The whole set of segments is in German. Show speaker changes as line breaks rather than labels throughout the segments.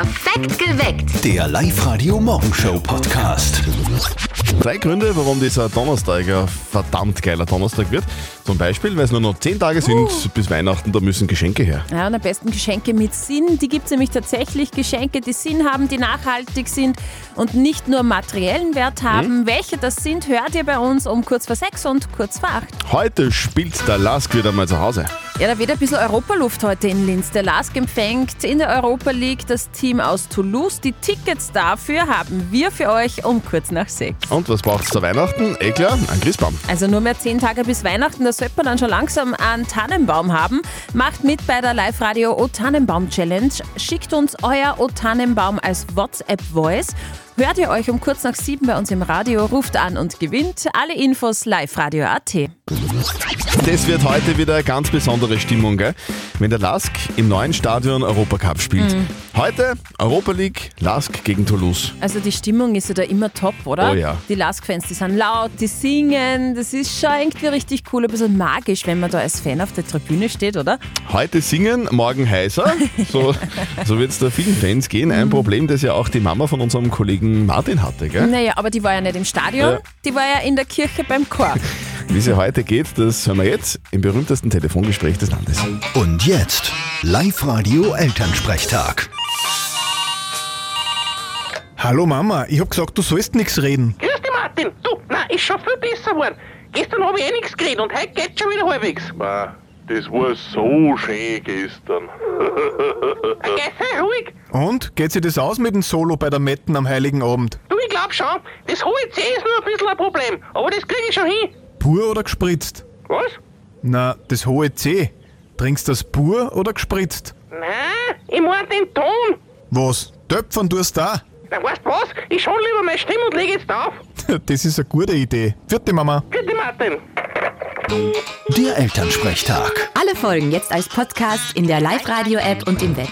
Perfekt geweckt.
Der Live-Radio-Morgenshow-Podcast.
Drei Gründe, warum dieser Donnerstag ein verdammt geiler Donnerstag wird. Zum Beispiel, weil es nur noch zehn Tage sind bis Weihnachten, da müssen Geschenke her.
Ja, und am besten Geschenke mit Sinn. Die gibt es nämlich tatsächlich. Geschenke, die Sinn haben, die nachhaltig sind und nicht nur materiellen Wert haben. Welche das sind, hört ihr bei uns um kurz vor sechs und kurz vor acht.
Heute spielt der Lask wieder mal zu Hause.
Ja, da weht ein bisschen Europaluft heute in Linz. Der LASK empfängt in der Europa League das Team aus Toulouse. Die Tickets dafür haben wir für euch um kurz nach sechs.
Und was braucht es zu Weihnachten? Eh klar, ein Christbaum.
Also nur mehr zehn Tage bis Weihnachten, da sollte man dann schon langsam einen Tannenbaum haben. Macht mit bei der Live-Radio O-Tannenbaum-Challenge. Schickt uns euer O-Tannenbaum als WhatsApp-Voice. Hört ihr euch um kurz nach sieben bei uns im Radio, ruft an und gewinnt. Alle Infos live-radio.at.
Das wird heute wieder eine ganz besondere Stimmung, gell? wenn der Lask im neuen Stadion Europacup spielt.
Mhm.
Heute Europa League, Lask gegen Toulouse.
Also die Stimmung ist ja da immer top, oder?
Oh ja.
Die Lask-Fans, die sind laut, die singen. Das ist schon irgendwie richtig cool, ein bisschen magisch, wenn man da als Fan auf der Tribüne steht, oder?
Heute singen, morgen heißer. So, so wird es da vielen Fans gehen.
Mhm.
Ein Problem, das ja auch die Mama von unserem Kollegen Martin hatte. Gell?
Naja, aber die war ja nicht im Stadion,
Ja.
die war ja in der Kirche beim Chor.
Wie es ja heute geht, das hören wir jetzt im berühmtesten Telefongespräch des Landes.
Und jetzt Live-Radio-Elternsprechtag.
Hallo Mama, ich hab gesagt, du sollst nichts reden.
Grüß dich, Martin. Du, nein, ist schon viel besser geworden. Gestern habe ich eh nichts geredet und heute geht's schon wieder halbwegs.
Ma, das war so schön gestern.
Ruhig.
Und? Geht sich das aus mit dem Solo bei der Metten am Heiligen Abend?
Du, ich glaub schon, das hohe C ist nur ein bisschen ein Problem. Aber das krieg ich schon hin.
Pur oder gespritzt?
Was?
Na, das hohe C. Trinkst das pur oder gespritzt?
Nein, ich mein den Ton.
Was? Töpfern tust da?
Na, weißt du was? Ich schon lieber meine Stimme und leg jetzt auf.
Das ist eine gute Idee. Vierte Mama.
Bitte, Martin.
Der Elternsprechtag.
Alle Folgen jetzt als Podcast in der Live-Radio-App und im Web.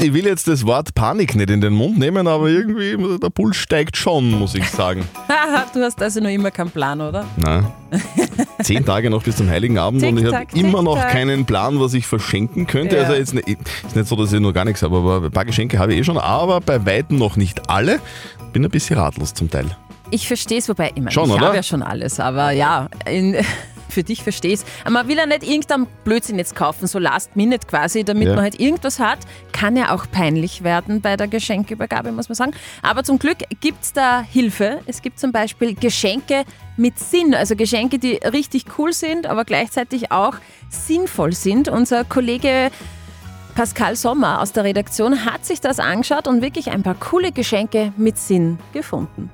Ich will jetzt das Wort Panik nicht in den Mund nehmen, aber irgendwie der Puls steigt schon, muss ich sagen.
Haha, du hast also noch immer keinen Plan, oder?
Na, zehn Tage noch bis zum Heiligen Abend und ich habe immer noch keinen Plan, was ich verschenken könnte.
Ja.
Also jetzt nicht, ist nicht so, dass ich noch gar nichts habe, aber ein paar Geschenke habe ich eh schon, aber bei weitem noch nicht alle. Bin ein bisschen ratlos zum Teil.
Ich verstehe es, wobei, ich, mein,
Schon,
ich
oder?
habe ja schon alles, aber ja, in, für dich verstehe ich es. Man will ja nicht irgendeinen Blödsinn jetzt kaufen, so last minute quasi, damit
Ja.
man halt irgendwas hat. Kann ja auch peinlich werden bei der Geschenkübergabe, muss man sagen. Aber zum Glück gibt es da Hilfe. Es gibt zum Beispiel Geschenke mit Sinn, also Geschenke, die richtig cool sind, aber gleichzeitig auch sinnvoll sind. Unser Kollege Pascal Sommer aus der Redaktion hat sich das angeschaut und wirklich ein paar coole Geschenke mit Sinn gefunden.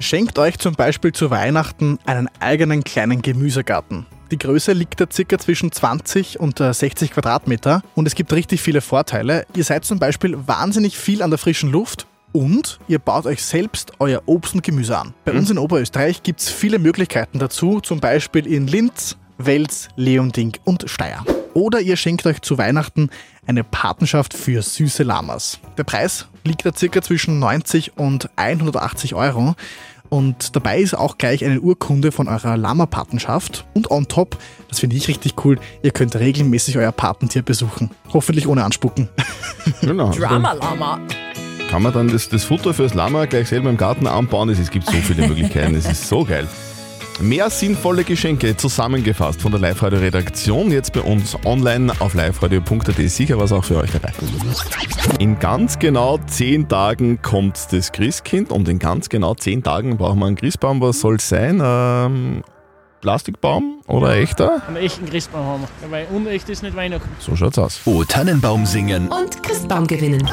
Schenkt euch zum Beispiel zu Weihnachten einen eigenen kleinen Gemüsegarten. Die Größe liegt da circa zwischen 20 und äh, 60 Quadratmeter und es gibt richtig viele Vorteile. Ihr seid zum Beispiel wahnsinnig viel an der frischen Luft und ihr baut euch selbst euer Obst und Gemüse an. Bei uns in Oberösterreich gibt es viele Möglichkeiten dazu, zum Beispiel in Linz, Wels, Leonding und Steyr. Oder ihr schenkt euch zu Weihnachten eine Patenschaft für süße Lamas. Der Preis liegt da circa zwischen 90 und 180 Euro. Und dabei ist auch gleich eine Urkunde von eurer Lama-Patenschaft. Und on top, das finde ich richtig cool, ihr könnt regelmäßig euer Patentier besuchen. Hoffentlich ohne Anspucken.
Genau. Also
Drama Lama.
Kann man dann das, das Futter fürs Lama gleich selber im Garten anbauen? Es gibt so viele Möglichkeiten, es ist so geil. Mehr sinnvolle Geschenke zusammengefasst von der Live-Radio-Redaktion. Jetzt bei uns online auf liveradio.at. Sicher was auch für euch dabei. In ganz genau zehn Tagen kommt das Christkind und in ganz genau zehn Tagen brauchen wir einen Christbaum. Was soll es sein? Ähm, Plastikbaum oder echter?
einen echten Christbaum haben. Weil unecht ist nicht Weihnachten.
So schaut's aus.
O Tannenbaum singen.
Und Christbaum gewinnen.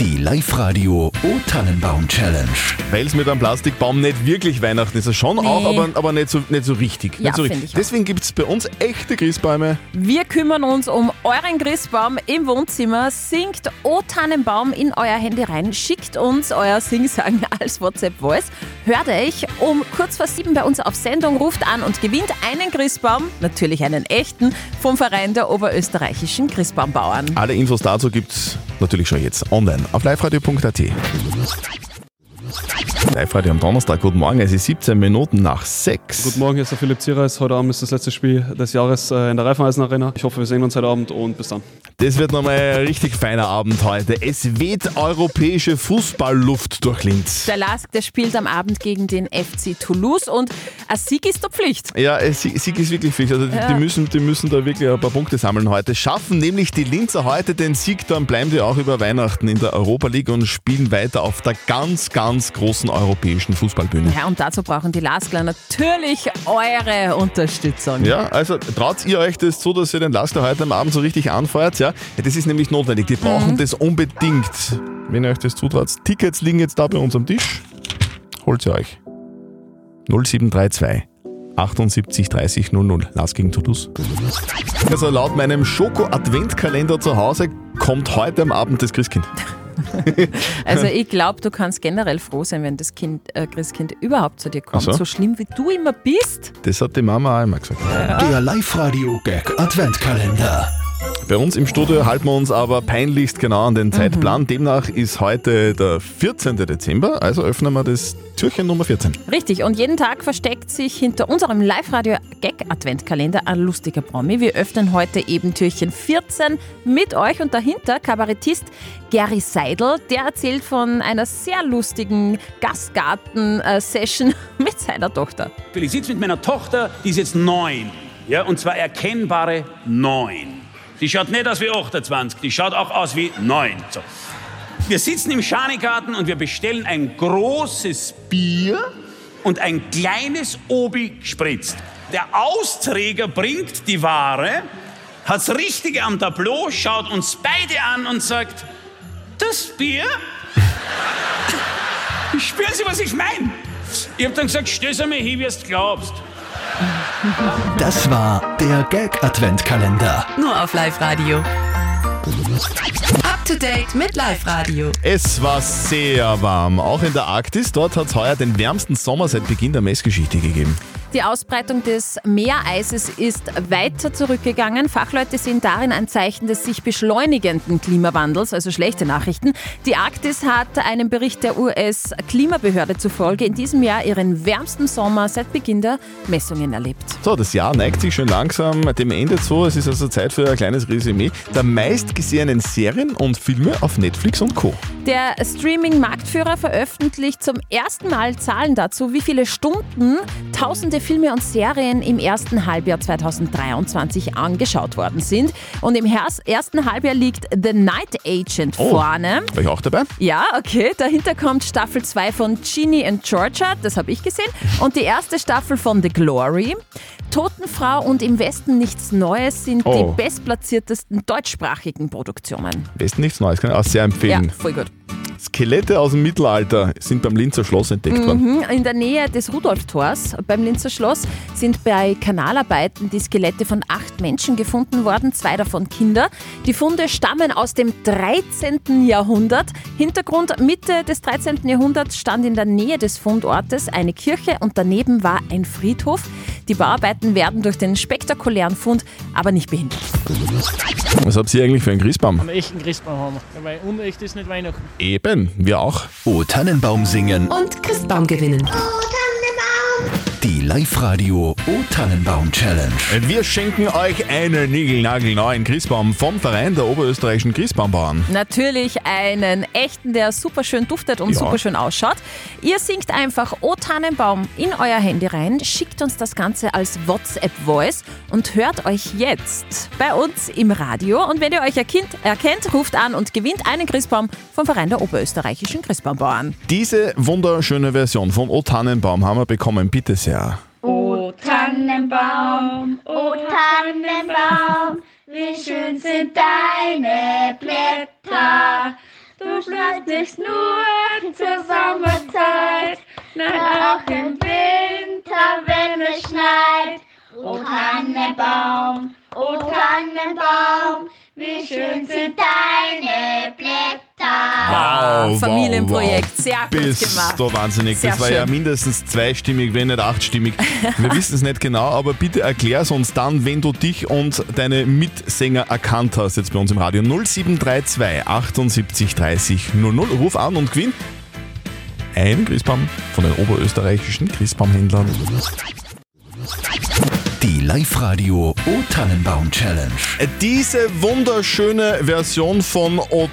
Die Live-Radio O Tannenbaum-Challenge.
Weil es mit einem Plastikbaum nicht wirklich Weihnachten ist. Es schon
Nee.
auch, aber, aber nicht, so, nicht so richtig.
Ja,
nicht so richtig.
ich auch.
Deswegen gibt es bei uns echte Christbäume.
Wir kümmern uns um euren Christbaum im Wohnzimmer. Singt O Tannenbaum in euer Handy rein. Schickt uns euer Singsang als WhatsApp-Voice. Hört euch um kurz vor sieben bei uns auf Sendung, ruft an und gewinnt einen Christbaum, natürlich einen echten, vom Verein der oberösterreichischen Christbaumbauern.
Alle Infos dazu gibt's natürlich schon jetzt online auf liveradio.at. Live-Radio am Donnerstag. Guten Morgen, es ist 17 Minuten nach 6.
Guten Morgen, hier ist der Philipp Ziereis. Heute Abend ist das letzte Spiel des Jahres äh, in der Raiffeisen Arena. Ich hoffe, wir sehen uns heute Abend und bis dann.
Das wird nochmal ein richtig feiner Abend heute. Es weht europäische Fußballluft durch Linz.
Der Lask, der spielt am Abend gegen den FC Toulouse und ein Sieg ist der Pflicht.
Ja, es- Sieg Sieg ist wirklich Pflicht. Also die,
Ja.
die, müssen, die müssen da wirklich ein paar Punkte sammeln heute. Schaffen nämlich die Linzer heute den Sieg, dann bleiben die auch über Weihnachten in der Europa League und spielen weiter auf der ganz, ganz großen europäischen Fußballbühne.
Ja, und dazu brauchen die Laskler natürlich eure Unterstützung.
Ja, also traut ihr euch das zu, dass ihr den Laster heute am Abend so richtig anfeuert? Ja, ja das ist nämlich notwendig. Die brauchen
Mhm.
das unbedingt. Wenn ihr euch das zutraut. Tickets liegen jetzt da bei uns am Tisch. Holt sie euch. 0732 78 30 00. Lars gegen Toulouse. Also laut meinem Schoko-Adventkalender zu Hause kommt heute am Abend das Christkind.
Also ich glaube, du kannst generell froh sein, wenn das kind, äh, Christkind überhaupt zu dir kommt.
So.
So schlimm wie du immer bist.
Das hat die Mama auch immer gesagt.
Der Live-Radio-Gag Adventkalender.
Bei uns im Studio halten wir uns aber peinlichst genau an den Zeitplan. Demnach ist heute der 14. Dezember, also öffnen wir das Türchen Nummer 14.
Richtig, und jeden Tag versteckt sich hinter unserem Live-Radio-Gag-Adventkalender ein lustiger Promi. Wir öffnen heute eben Türchen 14 mit euch und dahinter Kabarettist Gary Seidel. Der erzählt von einer sehr lustigen Gastgarten-Session mit seiner Tochter.
Ich sitze mit meiner Tochter, die ist jetzt neun. Ja, und zwar erkennbare neun. Die schaut nicht aus wie 28, die schaut auch aus wie neun. So. Wir sitzen im Schanigarten und wir bestellen ein großes Bier und ein kleines Obi gespritzt. Der Austräger bringt die Ware, hat's Richtige am Tableau, schaut uns beide an und sagt, das Bier? Spüren Sie, was ich meine? Ich hab dann gesagt, stöß einmal hin, wie du glaubst.
Das war der Gag Adventkalender.
Nur auf Live-Radio. Up to date mit Live-Radio.
Es war sehr warm, auch in der Arktis. Dort hat es heuer den wärmsten Sommer seit Beginn der Messgeschichte gegeben.
Die Ausbreitung des Meereises ist weiter zurückgegangen. Fachleute sehen darin ein Zeichen des sich beschleunigenden Klimawandels, also schlechte Nachrichten. Die Arktis hat einem Bericht der US-Klimabehörde zufolge in diesem Jahr ihren wärmsten Sommer seit Beginn der Messungen erlebt.
So, das Jahr neigt sich schon langsam dem Ende zu. Es ist also Zeit für ein kleines Resümee der meistgesehenen Serien und Filme auf Netflix und Co.
Der Streaming-Marktführer veröffentlicht zum ersten Mal Zahlen dazu, wie viele Stunden tausende Filme und Serien im ersten Halbjahr 2023 angeschaut worden sind. Und im ersten Halbjahr liegt The Night Agent
Oh,
vorne.
War ich auch dabei?
Ja, okay. Dahinter kommt Staffel 2 von Ginny and Georgia, das habe ich gesehen. Und die erste Staffel von The Glory. Totenfrau und Im Westen nichts Neues sind
Oh.
die bestplatziertesten deutschsprachigen Produktionen.
Besten nichts Neues, kann ich auch sehr empfehlen.
Ja, voll gut.
Skelette aus dem Mittelalter sind beim Linzer Schloss entdeckt worden.
Mhm. In der Nähe des Rudolftors beim Linzer Schloss sind bei Kanalarbeiten die Skelette von acht Menschen gefunden worden, zwei davon Kinder. Die Funde stammen aus dem 13. Jahrhundert. Hintergrund Mitte des 13. Jahrhunderts stand in der Nähe des Fundortes eine Kirche und daneben war ein Friedhof. Die Bauarbeiten werden durch den spektakulären Fund aber nicht behindert.
Was habt ihr eigentlich für einen Christbaum?
Einen echten Christbaum haben wir. Weil unecht ist nicht Weihnachten.
Eben, wir auch.
O Tannenbaum singen.
Und Christbaum gewinnen.
Die Live-Radio O Tannenbaum Challenge.
Wir schenken euch einen niegelnagelneuen Christbaum vom Verein der oberösterreichischen Christbaumbauern.
Natürlich einen echten, der super schön duftet und
Ja.
super schön ausschaut. Ihr singt einfach O Tannenbaum in euer Handy rein, schickt uns das Ganze als WhatsApp-Voice und hört euch jetzt bei uns im Radio. Und wenn ihr euch erkennt, erkennt, ruft an und gewinnt einen Christbaum vom Verein der oberösterreichischen Christbaumbauern.
Diese wunderschöne Version vom O Tannenbaum haben wir bekommen, bitte sehr.
O Tannenbaum, o Tannenbaum, wie schön sind deine Blätter. Du schneidest nicht nur zur Sommerzeit, nein auch im Winter, wenn es schneit. O Tannenbaum, o Tannenbaum, wie schön sind deine Blätter.
Wow,
Familienprojekt,
wow,
sehr gut
Bist
gemacht.
du wahnsinnig.
Sehr
das war ja
schön.
mindestens zweistimmig, wenn nicht achtstimmig. Wir wissen es nicht genau, aber bitte erklär's uns dann, wenn du dich und deine Mitsänger erkannt hast, jetzt bei uns im Radio 0732 78 30 00. Ruf an und gewinn einen Christbaum von den oberösterreichischen Christbaumhändlern.
Die Live-Radio O-Tannenbaum Challenge.
Diese wunderschöne Version von O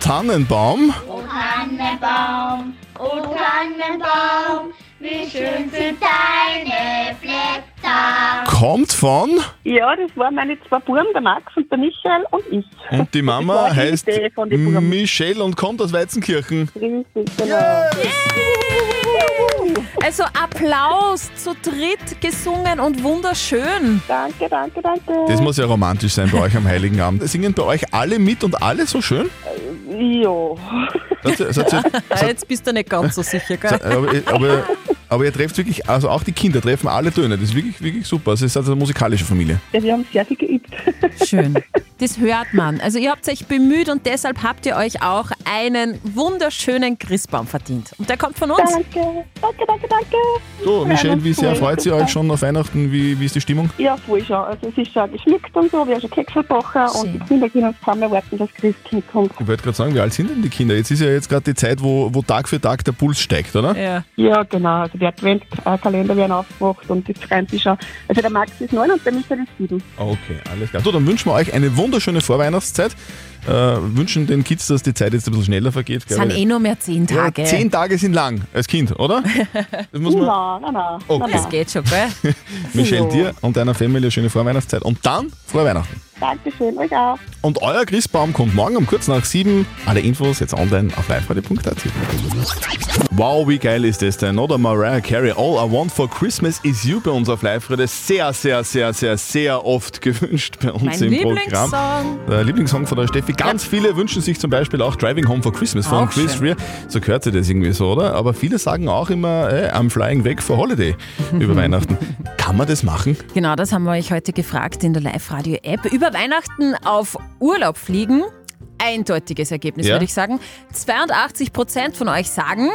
Tannenbaum
O Tannenbaum, wie schön sind deine Blätter.
kommt von
Ja, das waren meine zwei Buben, der Max und der Michael und ich.
und die Mama
die
heißt. Michelle und kommt aus Weizenkirchen.
Richtig, genau.
Also Applaus, zu dritt gesungen und wunderschön.
Danke, danke, danke.
Das muss ja romantisch sein bei euch am Heiligen Abend. Singen bei euch alle mit und alle so schön?
Ja.
Seid seid
Ah, Jetzt bist du nicht ganz so sicher, gell?
aber, aber, aber ihr trefft wirklich, also auch die Kinder treffen alle Töne. Das ist wirklich, wirklich super. Es ist also eine musikalische Familie.
ja, wir haben sehr viel geübt.
Schön. Das hört man. Also ihr habt euch bemüht und deshalb habt ihr euch auch einen wunderschönen Christbaum verdient. Und der kommt von uns.
Danke, danke, danke, danke.
So, Michelle, wie sehr freut ihr euch schon auf Weihnachten? Wie, wie ist die Stimmung?
Ja, voll schon. Also es ist schon geschmückt und so, wir haben schon Kekse gebacken und die Kinder können uns kaum mehr warten, dass Christkind kommt.
Ich wollte gerade sagen, wie alt sind denn die Kinder? Jetzt ist ja jetzt gerade die Zeit, wo, wo Tag für Tag der Puls steigt, oder?
Ja.
Ja, genau. Also die Adventkalender werden aufgemacht und die freuen sich schon. Also der Max ist neun und der Michael ist sieben.
Okay, alles klar. So, dann wünschen wir euch eine wunderschöne Vorweihnachtszeit. Äh, wünschen den Kids, dass die Zeit jetzt ein bisschen schneller vergeht.
Es sind eh nur mehr zehn Tage.
Ja, zehn Tage sind lang als Kind, oder? Das muss man.
Nein, nein, nein.
Okay.
Das geht schon, gell?
Michelle, dir und deiner Familie eine schöne Vorweihnachtszeit. Und dann frohe Weihnachten.
Dankeschön, euch auch.
Und euer Christbaum kommt morgen um kurz nach sieben. Alle Infos jetzt online auf liveradio.at. Wow, wie geil ist das denn, oder? Mariah Carey, All I Want for Christmas is You bei uns auf Live-Radio. Sehr, sehr, sehr, sehr, sehr oft gewünscht bei uns
Mein
im
Lieblingssong.
Programm. Der Lieblingssong von der Steffi. Ganz viele wünschen sich zum Beispiel auch Driving Home for Christmas von
Auch
Chris
schön.
Rea. So gehört sich das irgendwie so, oder? Aber viele sagen auch immer, äh, I'm flying weg for holiday über Weihnachten. Kann man das machen?
Genau, das haben wir euch heute gefragt in der Live-Radio-App. Über Weihnachten auf Urlaub fliegen. Eindeutiges Ergebnis,
Ja.
würde ich sagen. 82 Prozent von euch sagen,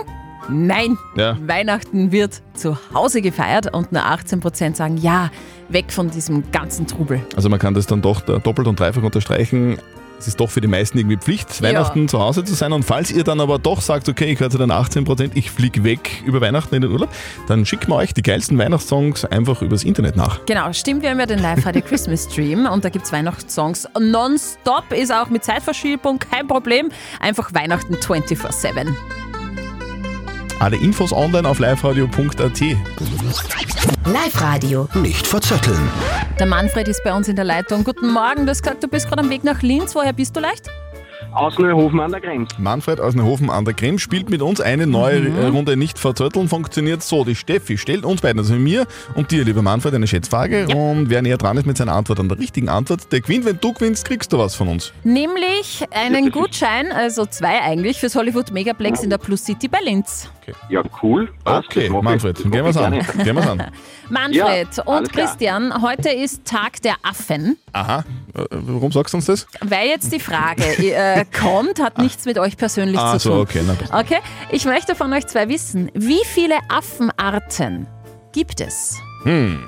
nein,
Ja.
Weihnachten wird zu Hause gefeiert. Und nur 18 Prozent sagen, ja, weg von diesem ganzen Trubel.
Also man kann das dann doch da doppelt und dreifach unterstreichen. Es ist doch für die meisten irgendwie Pflicht, Weihnachten zu Hause zu sein. Und falls ihr dann aber doch sagt, okay, ich höre zu den 18 Prozent, ich fliege weg über Weihnachten in den Urlaub, dann schicken wir euch die geilsten Weihnachtssongs einfach übers Internet nach.
Genau, stimmt, wir haben ja den Live-Radio Christmas Stream und da gibt es Weihnachtssongs nonstop, ist auch mit Zeitverschiebung kein Problem. Einfach Weihnachten 24-7.
Alle Infos online auf liveradio.at.
Live-Radio.
Nicht verzetteln.
Der Manfred ist bei uns in der Leitung. Guten Morgen, du hast gesagt, du bist gerade am Weg nach Linz. Woher bist du leicht?
Aus Neuhofen an der Grenze.
Manfred aus Neuhofen an der Krems spielt mit uns eine neue äh, Runde nicht verzötteln. Funktioniert so. Die Steffi stellt uns beiden, also mir und dir, lieber Manfred, eine Schätzfrage. Und wer näher dran ist mit seiner Antwort an der richtigen Antwort, der gewinnt. Wenn du gewinnst, kriegst du was von uns.
Nämlich einen Gutschein, also zwei eigentlich, fürs Hollywood Megaplex in der Plus City bei Linz.
Ja, cool. Passt,
Okay. Manfred, gehen
ich
an. Gehen wir's an.
Manfred
Ja,
und. Christian, heute ist Tag der Affen.
Aha, warum sagst du uns das?
Weil jetzt die Frage äh, kommt, hat nichts mit euch persönlich
Ah,
zu
so,
tun.
okay, na.
Okay, ich möchte von euch zwei wissen, wie viele Affenarten gibt es?
Hm,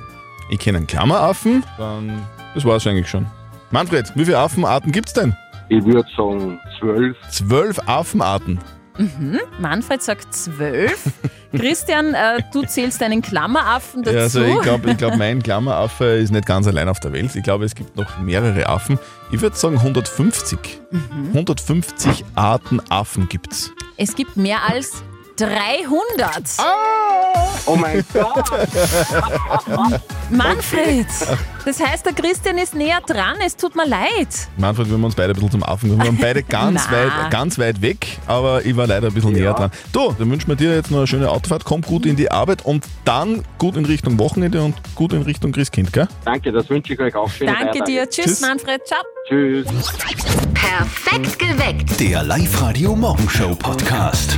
ich kenne einen Klammeraffen, dann das war's eigentlich schon. Manfred, wie viele Affenarten gibt's denn?
Ich würde sagen zwölf.
Zwölf Affenarten.
Mhm. Manfred sagt zwölf. Christian, äh, du zählst einen Klammeraffen dazu.
Ja, also ich glaube, glaub, mein Klammeraffe ist nicht ganz allein auf der Welt. Ich glaube, es gibt noch mehrere Affen. Ich würde sagen 150.
Mhm.
150 Arten Affen gibt's.
Es gibt mehr als 300.
Oh mein Gott!
Manfred, das heißt, der Christian ist näher dran. Es tut mir leid.
Manfred, wir haben uns beide ein bisschen zum Affen gemacht. Wir waren beide ganz,
Na.
weit, ganz weit weg, aber ich war leider ein bisschen näher dran. Du, dann wünschen wir dir jetzt noch eine schöne Autofahrt. Komm gut in die Arbeit und dann gut in Richtung Wochenende und gut in Richtung Christkind, gell?
Danke, das wünsche ich euch auch. Schöne
Danke
Feiertage.
dir. Tschüss,
Tschüss.
Manfred. Ciao.
Tschüss.
Perfekt geweckt.
Der Live-Radio Morgenshow Podcast.